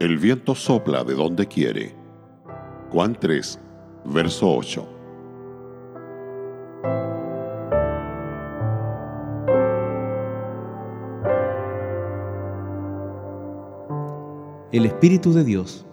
El viento sopla de donde quiere. Juan 3, verso 8. El Espíritu de Dios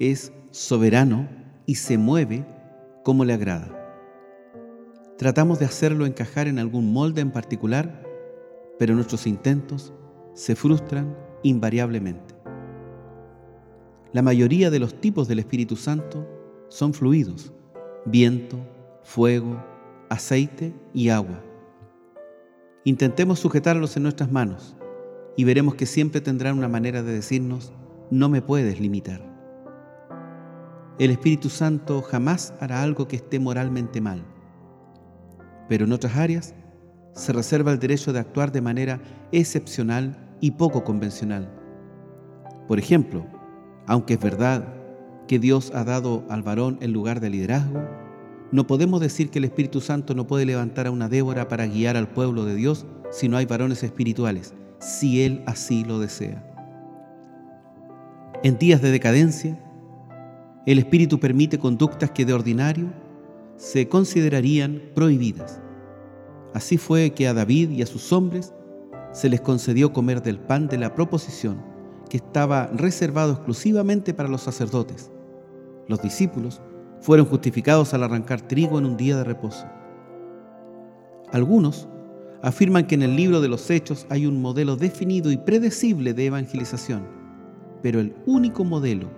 es soberano y se mueve como le agrada. Tratamos de hacerlo encajar en algún molde en particular, pero nuestros intentos se frustran invariablemente. La mayoría de los tipos del Espíritu Santo son fluidos, viento, fuego, aceite y agua. Intentemos sujetarlos en nuestras manos y veremos que siempre tendrán una manera de decirnos, no me puedes limitar. El Espíritu Santo jamás hará algo que esté moralmente mal, pero en otras áreas se reserva el derecho de actuar de manera excepcional y poco convencional. Por ejemplo, aunque es verdad que Dios ha dado al varón el lugar de liderazgo, no podemos decir que el Espíritu Santo no puede levantar a una Débora para guiar al pueblo de Dios si no hay varones espirituales, si Él así lo desea. En días de decadencia, el Espíritu permite conductas que de ordinario se considerarían prohibidas. Así fue que a David y a sus hombres se les concedió comer del pan de la proposición que estaba reservado exclusivamente para los sacerdotes. Los discípulos fueron justificados al arrancar trigo en un día de reposo. Algunos afirman que en el libro de los Hechos hay un modelo definido y predecible de evangelización, pero el único modelo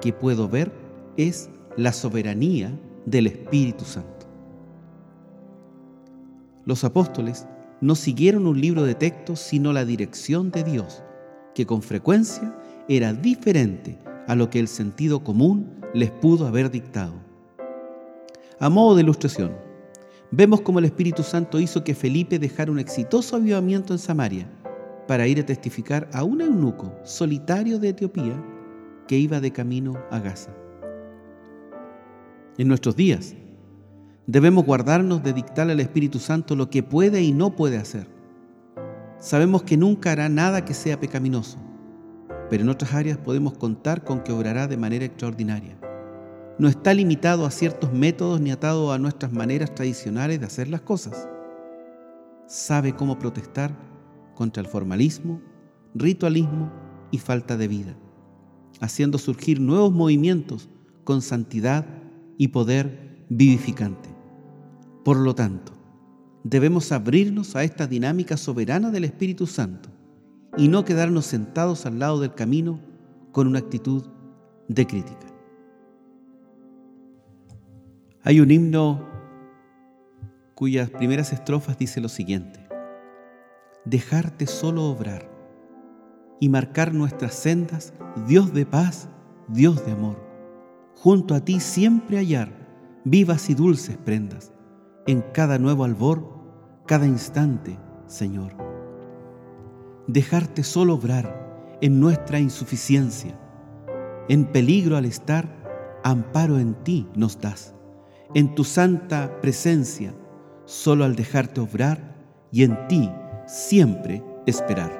que puedo ver es la soberanía del Espíritu Santo. Los apóstoles no siguieron un libro de texto, sino la dirección de Dios, que con frecuencia era diferente a lo que el sentido común les pudo haber dictado. A modo de ilustración, vemos cómo el Espíritu Santo hizo que Felipe dejara un exitoso avivamiento en Samaria para ir a testificar a un eunuco solitario de Etiopía que iba de camino a Gaza. En nuestros días, debemos guardarnos de dictarle al Espíritu Santo lo que puede y no puede hacer. Sabemos que nunca hará nada que sea pecaminoso, pero en otras áreas podemos contar con que obrará de manera extraordinaria. No está limitado a ciertos métodos ni atado a nuestras maneras tradicionales de hacer las cosas. Sabe cómo protestar contra el formalismo, ritualismo y falta de vida, haciendo surgir nuevos movimientos con santidad y poder vivificante. Por lo tanto, debemos abrirnos a esta dinámica soberana del Espíritu Santo y no quedarnos sentados al lado del camino con una actitud de crítica. Hay un himno cuyas primeras estrofas dice lo siguiente, dejarte solo obrar y marcar nuestras sendas, Dios de paz, Dios de amor. Junto a ti siempre hallar vivas y dulces prendas, en cada nuevo albor, cada instante, Señor. Dejarte solo obrar en nuestra insuficiencia, en peligro al estar, amparo en ti nos das, en tu santa presencia, solo al dejarte obrar y en ti siempre esperar.